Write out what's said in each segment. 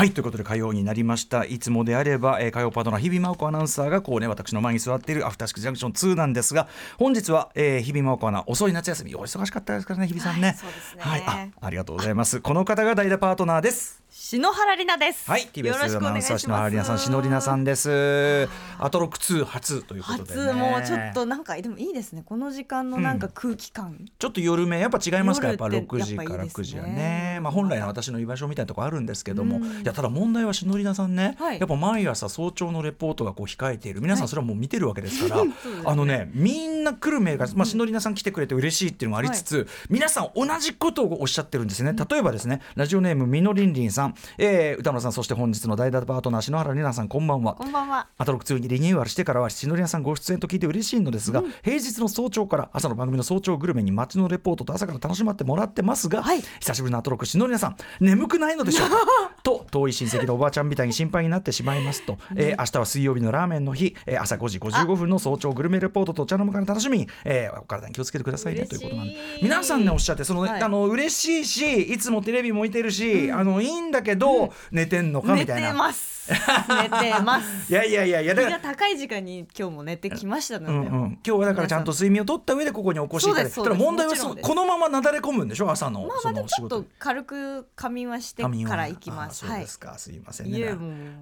はいということで火曜になりました。いつもであれば、えー、火曜パートナー日比真央子アナウンサーがこうね私の前に座っているアフターシックスジャンクション2なんですが本日は、えー、日比真央子アナ遅い夏休みお忙しかったですからね日比さんね、はい、はいあありがとうございます。この方が代打パートナーです篠原里奈です。はい、TBS アナウンサー篠原里奈さん、篠里奈さんです。アトロック2初ということで、ね、初もうちょっとなんかでもいいですね。この時間のなんか空気感。うん、ちょっと夜めやっぱ違いますか？やっぱ6時から9時はね。ねまあ本来の私の居場所みたいなところあるんですけども、うん、いやただ問題は篠里奈さんね、はい、やっぱ毎朝早朝のレポートがこう控えている。皆さんそれはもう見てるわけですから、はい、あのねみんな来るメールがまあ篠里奈さん来てくれて嬉しいっていうのもありつつ、はい、皆さん同じことをおっしゃってるんですね。例えばですねラジオネームみのりんりんさん、えー、歌村さんそして本日の代打パートナー篠原里奈さんこんばんは。こんばんは。アトロック2にリニューアルしてからは篠里奈さんご出演と聞いて嬉しいのですが、うん、平日の早朝から朝の番組の早朝グルメに街のレポートと朝から楽しまってもらってますが、はい、久しぶりのアトロック篠里奈さん眠くないのでしょうか？と遠い親戚のおばあちゃんみたいに心配になってしまいますと、えー、明日は水曜日のラーメンの日、えー、朝5時55分の早朝グルメレポートとお茶の間から楽しみ。に、えー、お体に気をつけてくださいね。ということなんで。皆さんねおっしゃってその、はい、あの嬉しいしいつもテレビもいてるし、うん、あのいいんだけど、うん、寝てんのかみたいな。寝てます。寝てます。いやいやいやいやだから。高い時間に今日も寝てきましたので、うんうん、今日はだからちゃんと睡眠をとった上でここにお越しいただいて。ただ問題はそこのままなだれ込むんでしょ？朝のまあまだちょっと軽く仮眠はしてから行きます。そうですか、はい、すいませんね。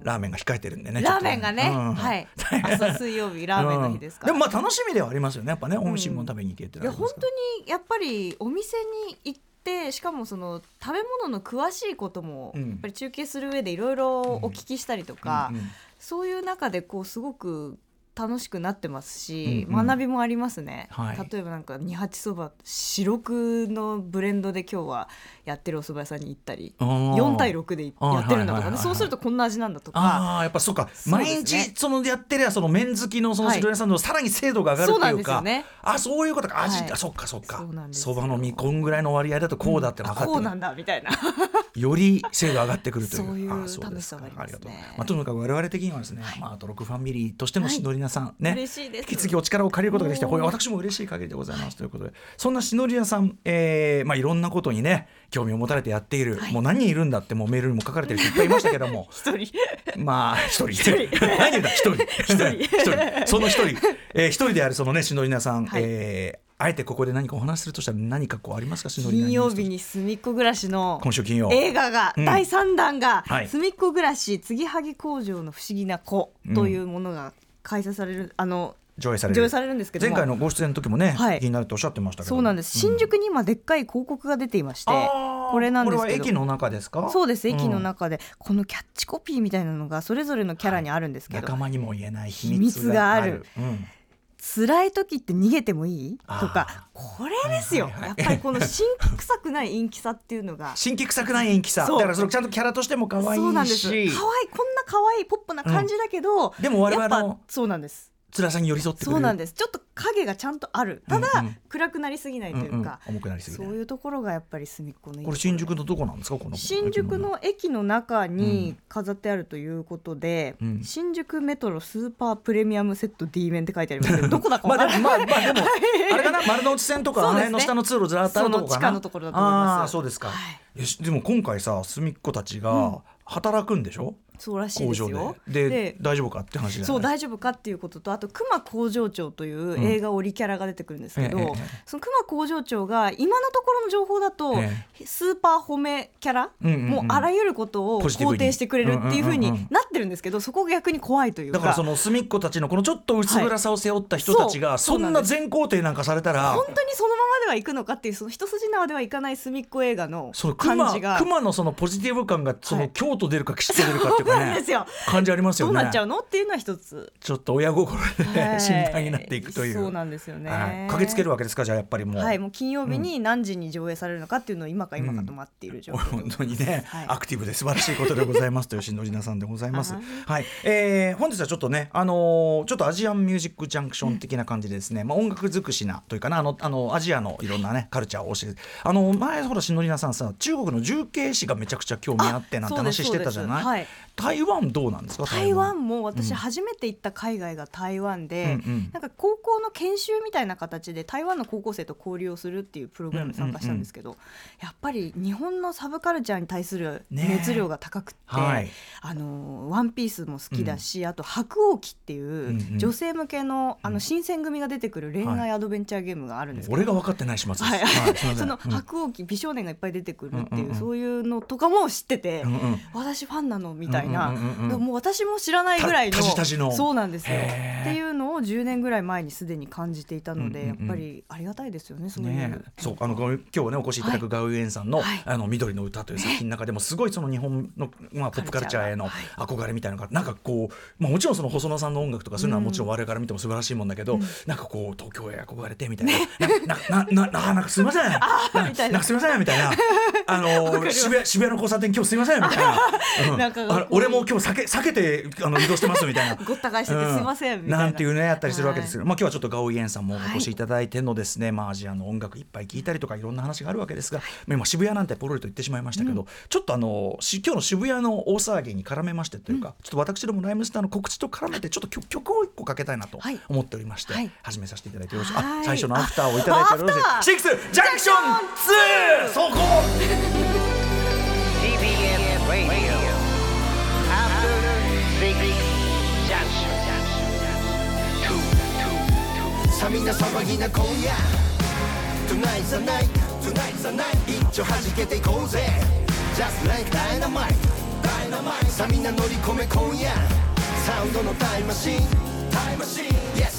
ラーメンが控えてるんでねラーメンがね、うん、はい。朝水曜日ラーメンの日ですから、うん、でもまあ楽しみではありますよね。やっぱね美味しいもの食べに行けて、いや本当にやっぱりお店に行ってでしかもその食べ物の詳しいこともやっぱり中継する上でいろいろお聞きしたりとか、そういう中でこうすごく楽しくなってますし、うんうん、学びもありますね、はい、例えばなんか二八そば白くのブレンドで今日はやってるお蕎麦屋さんに行ったり4対6でやってるんだとか、ね、そうするとこんな味なんだとか。あやっぱそうか、ね、毎日そのやってりゃその麺好きのその白屋さんのさらに精度が上がるっていうか、はい、ね、あそういうことか。味、はい、あそっかそっか。そばの実こんぐらいの割合だとこうだって分かってる、うん、こうなんだみたいな。より精度上がってくるという。そういう楽しさがありますね。まあ、とにかく我々的にはですね、はい、まあ、あと6ファミリーとしてのしのりなさんね、引き継ぎお力を借りることができて私も嬉しい限りでございます。ということでそんなしのりなさん、えーまあ、いろんなことにね興味を持たれてやっている、はい、もう何人いるんだってもうメールにも書かれてる人いっぱいいましたけども。一人。まあ一人。一人。何言うんだ一人。一人。その一人、えー、一人であるそのねしのりなさん、はい、えーあえてここで何かお話するとしたら何かこうありますか？金曜日に隅っこ暮らしの今週金曜。映画が、うん、第3弾が、はい、隅っこ暮らし継ぎはぎ工場の不思議な子というものが開催される、うん、あの上映される。上映されるんですけど前回のご出演の時もね、はい、気になるとおっしゃってましたけど。そうなんです。新宿に今でっかい広告が出ていまして、これなんですけど。駅の中ですか？そうです駅の中で、うん、このキャッチコピーみたいなのがそれぞれのキャラにあるんですけど、はい、仲間にも言えない秘密がある、うん辛い時って逃げてもいい？とかこれですよ、はいはい。はい、やっぱりこの新規臭くない陰気さっていうのが。新規臭くない陰気さ。だからそれちゃんとキャラとしても可愛いし。そうなんです。可愛いこんな可愛いポップな感じだけど、うん、でも我々のそうなんです辛さに寄り添ってそうなんです。ちょっと影がちゃんとある。ただ、うん。うん、暗くなりすぎないというか、うんうん、重くなりすぎそういうところがやっぱり隅っこのこれ新宿のどこなんですか？この新宿の駅の中に飾ってあるということで、うん、新宿メトロスーパープレミアムセット D 面って書いてありますけど どこだかまあまあまあでもあれかな？丸の内線とかあの辺の下の通路ずらっとあるとこかな。のところだと思います。あそうですか、はい、でも今回さ隅っこたちが働くんでしょ、うんそうらしいですよ。でで大丈夫かって話そう大丈夫かっていうこととあと熊工場長という映画オリキャラが出てくるんですけど、うん、その熊工場長が今のところの情報だと、スーパー褒めキャラ、もうあらゆることを肯定してくれるっていうふうになってるんですけど、そこが逆に怖いというか。だからその隅っこたちのこのちょっと薄暗さを背負った人たちが、はい、そんな全肯定なんかされたら本当にそのままではいくのかっていうその一筋縄ではいかない隅っこ映画の感じが。熊のそのポジティブ感がその京都出るか吉と出るかっていうかね、ですよ。感じありますよね。どうなっちゃうのっていうのは一つ。ちょっと親心で、はい、心配になっていくという。そうなんですよね、はい、駆けつけるわけですかじゃあやっぱりもう。はい、もう金曜日に何時に上映されるのかっていうのを今か今かと待っている状況、うん、本当にね、はい、アクティブで素晴らしいことでございますと吉野里奈さんでございます。はい、えー、本日はちょっとねあのー、ちょっとアジアンミュージックジャンクション的な感じでですね、まあ音楽尽くしなというかなあのあのアジアのいろんなねカルチャーを教えて。あの前ほらしのりなさんさ中国の重慶市がめちゃくちゃ興味あってなんて話してたじゃない、はい、台湾どうなんですか？台湾も私初めて行った海外が台湾で、うん、なんか高校の研修みたいな形で台湾の高校生と交流をするっていうプログラムに参加したんですけど、やっぱり日本のサブカルチャーに対する熱量が高くて、ねはい、あのワンピースも好きだし、うん、あと白鸚記っていう女性向けのあの新選組が出てくる恋愛アドベンチャーゲームがあるんですけど、俺が分かってないします、はい、その白鸚記美少年がいっぱい出てくるっていう、そういうのとかも知ってて、私ファンなのみたいな、もう私も知らないぐらいのそうなんですよ。っていうのを10年ぐらい前にすでに感じていたので、やっぱりありがたいですよねそういう。ねそうあの今日ねお越しいただくガウエンさんの「あの緑の歌」という作品の中でもすごいその日本の、まあ、ポップカルチャーへの憧れみたいなのがなんかこう、まあ、もちろんその細野さんの音楽とかそういうのはもちろん我々から見ても素晴らしいもんだけど、なんかこう東京へ憧れてみたいな。なななななんかすみません。なんかすみませんみたいな。あの渋谷渋谷の交差点今日すみませんみたいな,、なんか俺も今日避け避けてあの移動してますみたいな。ごった返しててすみませんみたいな、なんていうねやったりするわけですけど、まあ今日はちょっとガオイエンさんもお越しいただいてのですね、まあアジアの音楽いっぱい聞いたりとかいろんな話があるわけですが、今渋谷なんてポロリと言ってしまいましたけど、ちょっとあの今日の渋谷の大騒ぎに絡めましてというか、ちょっと私どもライムスターの告知と絡めてちょっと曲を一個かけたいなと思っておりまして、始めさせていただいてよろしい、あ最初のアフターをいただいてよろしい。シックスジャンクション2そこ。TBS Radio さみんな騒ぎな今夜 Tonight's the night Tonight's the night 一丁弾けていこうぜ Just like dynamite Dynamite さあみんな乗り込め今夜サウンドのタイムマシンタイムマシン Yes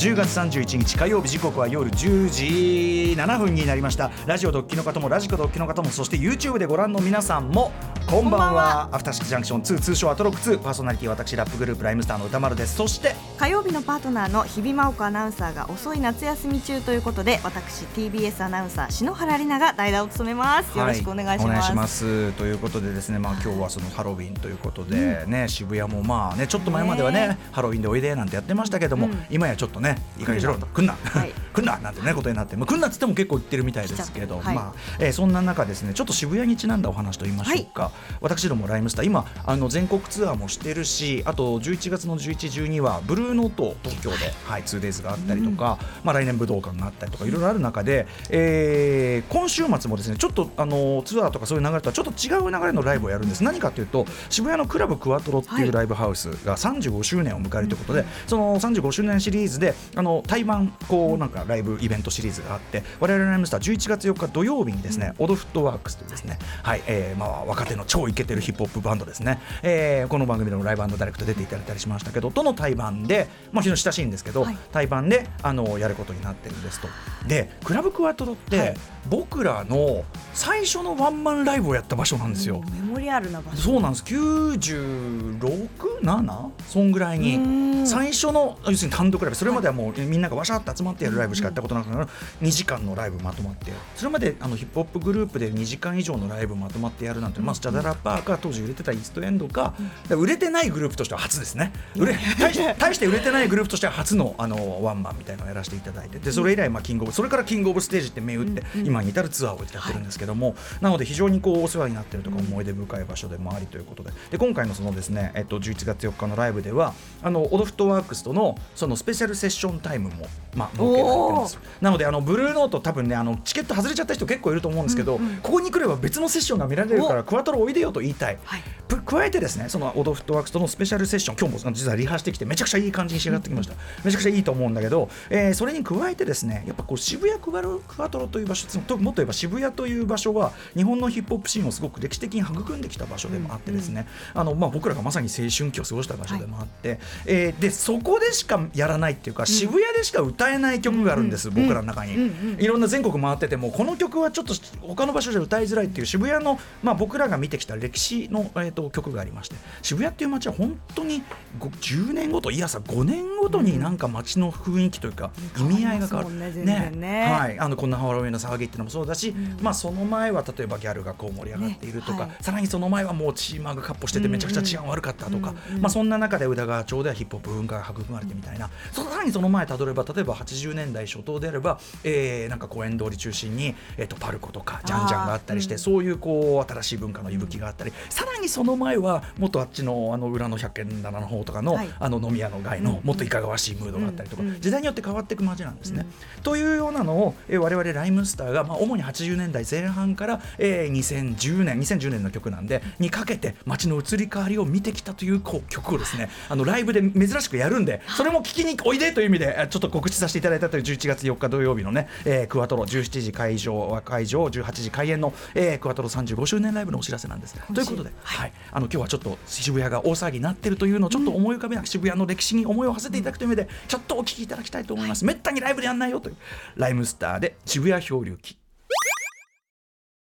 10月31日火曜日時刻は夜10時7分になりました。ラジオドッキの方もラジコドッキの方もそして YouTube でご覧の皆さんもこんばんは。アフターシックジャンクション2通称アトロック2パーソナリティ私ラップグループライムスターの歌丸です。そして火曜日のパートナーの日比真央子アナウンサーが遅い夏休み中ということで私 TBS アナウンサー篠原里奈が代打を務めます。よろしくお願いします、はい、お願いします。ということでですねまあ今日はそのハロウィンということでね、うん、渋谷もまあねちょっと前まではねハロウィンでおいでなんてやってましたけども、うん、今やちょっとねいい加減しろと来んな、はい、来んななんてねことになって、まあ、来んなっつっても結構言ってるみたいですけど、はい、まあ、えー、そんな中ですねちょっと渋谷にちなんだお話と言いましょうか、はい、私どもライムスター今あの全国ツアーもしてるしあと11月の11、12はブルーノート東京で、はい、2days があったりとか、うん、まあ、来年武道館があったりとかいろいろある中で、えー、今週末もですねちょっとあのツアーとかそういう流れとはちょっと違う流れのライブをやるんです。何かというと渋谷のクラブクワトロっていうライブハウスが35周年を迎えるということで、その35周年シリーズであの対バンこうなんかライブイベントシリーズがあって我々のライムスター11月4日土曜日にですね、オドフットワークスというですね、はいえーまあ、若手の超イケてるヒップホップバンドですね、えー、この番組でもライブダイレクト出ていただいたりしましたけどとの対バンで、まあ、非常に親しいんですけど、はい、対バンであのやることになってるんですと。でクラブクワトロって、はい、僕らの最初のワンマンライブをやった場所なんですよ。メモリアルな場所。そうなんです。967そんぐらいに。最初の要するに単独ライブ。それまではもうみんながわしゃって集まってやるライブしかやったことなくて2時間のライブまとまってそれまであのヒップホップグループで2時間以上のライブまとまってやるなんて、まあ、スチャダラッパーか当時売れてたイーストエンドか、売れてないグループとしては初ですね。売れ大して大して売れてないグループとしては初のあのワンマンみたいなのをやらせていただいてでそれ以来、まあ、キングオブそれからキングオブステージって銘打って、今に至るツアーをやってるんですけども、なので非常にこうお世話になっているとか思い出深い場所でもありということでで今回のそのですね、えっと、11月4日のライブではあのオドフットワークスとのそのスペシャルセッションタイムも、まあ、設けられてますなのであのブルーノート多分ねあのチケット外れちゃった人結構いると思うんですけど、うんうん、ここに来れば別のセッションが見られるからクワトロおいでよと言いたい、はい、加えてですねそのオドフットワークスとのスペシャルセッション今日も実はリハしてきてめちゃくちゃいい感じに仕上がってきました、うん、めちゃくちゃいいと思うんだけど、えー、それに加えてですねやっぱこう渋谷クワトロという場所もっと言えば渋谷という場所は日本のヒップホップシーンをすごく歴史的に育んできた場所でもあってですね、うん、あのまあ、僕らがまさに青春期を過ごした場所でもあって、はい、えー、でそこでしかやらないっていうか、渋谷でしか歌えない曲があるんです、僕らの中に、いろんな全国回っててもこの曲はちょっと他の場所じゃ歌いづらいっていう渋谷の、まあ、僕らが見てきた歴史の、えーと、曲曲がありまして渋谷っていう街は本当に10年ごといやさ5年ごとになんか街の雰囲気というか、意味合いが変わる、ねね。はい、あのこんなハロウィンの騒ぎっていうのもそうだし、まあ、その前は例えばギャルがこう盛り上がっているとか、さらにその前はもうチーマーがかっ歩しててめちゃくちゃ治安悪かったとか、まあ、そんな中で宇田川町ではヒップホップ文化が育まれてみたいなさらにその前たどれば例えば80年代初頭であれば、えー、なんか公園通り中心に、えー、とパルコとかジャンジャンがあったりして、そういうこう新しい文化の息吹があったりさらにその前はもっとあっちのあの裏の百軒棚の方とかの,、あの飲み屋の街のもっといかがわしいムードがあったりとか、時代によって変わっていく街なんですね。というようなのを、えー、我々ライムスターが、まあ、主に80年代前半から、えー、2010年2010年の曲なんでにかけて街の移り変わりを見てきたというこう曲をですねあのライブで珍しくやるんでそれも聞きにおいでという意味でちょっと告知させていただいたという11月4日土曜日のね、えー、クワトロ17時会場会場18時開演の、えー、クワトロ35周年ライブのお知らせなんです。ということで、はい、あの今日はちょっと渋谷が大騒ぎになってるというのをちょっと思い浮かべなく、渋谷の歴史に思いを馳せていただくという意味でちょっとお聞きいただきたいと思います。めったにライブでやんないよという。ライムスターで渋谷漂流記。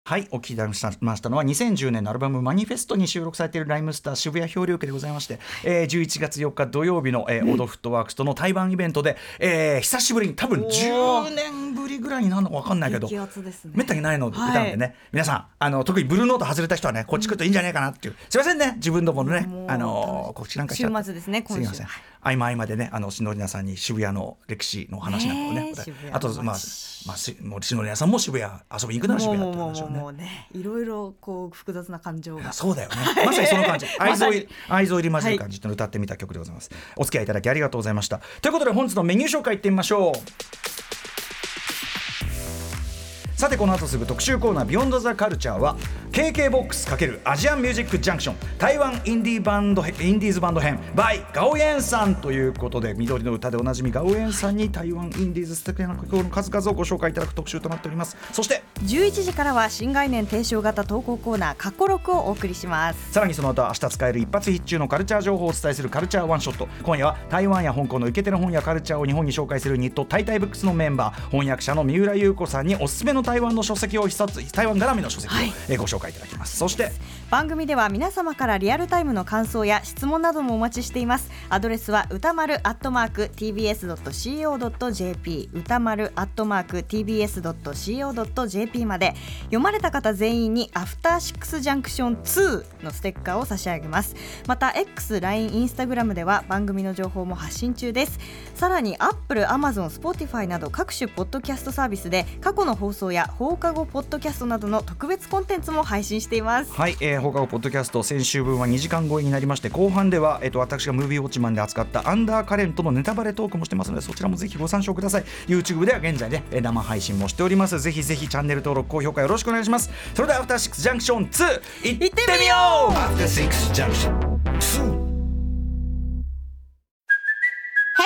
はいお聞きいただきましたのは2010年のアルバム「マニフェスト」に収録されているライムスター渋谷漂流記でございまして、えー、11月4日土曜日の、えー、オドフットワークスとの対バンイベントで、えー、久しぶりに多分10年ぶりぐらいになるのか分かんないけど、ね、めったにないの歌んでね、はい、皆さんあの特にブルーノート外れた人はねこっち来るといいんじゃないかなっていう、すいませんね自分どものね。あの告知なんかしちゃ週末ですねすみません合間合間でねあの篠宮さんに渋谷の歴史の話なんかをねあとまあまあ、もう篠宮さんも渋谷遊びに行くなら渋谷って話をね。もうねいろいろこう複雑な感情が。そうだよね。まさにその感じ。愛情愛情入り混じる感じと歌ってみた曲でございます。お付き合いいただきありがとうございました。ということで本日のメニュー紹介いってみましょう。さてこの後すぐ特集コーナー「ビヨンドザカルチャーは KK ボックス×アジアンミュージックジャンクション台湾インディーバンドインディーズバンド編 by ガオエンさんということで緑の歌でおなじみガオエンさんに台湾インディーズ素敵な曲の数々をご紹介いただく特集となっております。そして11時からは新概念提唱型投稿コーナー過去録をお送りします。さらにその後明日使える一発必中のカルチャー情報をお伝えするカルチャーワンショット。今夜は台湾や香港のイケてる本やカルチャーを日本に紹介するニットタイタイブックスのメンバー翻訳者の三浦優子さんにおすすめの台湾の書籍を一冊台湾絡みの書籍を、はい、ご紹介いただきます。そして番組では皆様からリアルタイムの感想や質問などもお待ちしています。アドレスは歌丸アットマーク tbs.co.jp 歌丸アットマーク tbs.co.jp まで。読まれた方全員にアフターシックスジャンクション2のステッカーを差し上げます。また X、LINE、インスタグラムでは番組の情報も発信中です。さらに Apple、Amazon、Spotify など各種ポッドキャストサービスで過去の放送や放課後ポッドキャストなどの特別コンテンツも配信しています。はい、えー、放課後ポッドキャスト先週分は2時間超えになりまして後半では、えっと、私がムービーウォッチマンで扱ったアンダーカレントのネタバレトークもしてますのでそちらもぜひご参照ください。YouTube では現在ね生配信もしております。ぜひぜひチャンネル登録高評価よろしくお願いします。それではアフターシックスジャンクション2いってみよう!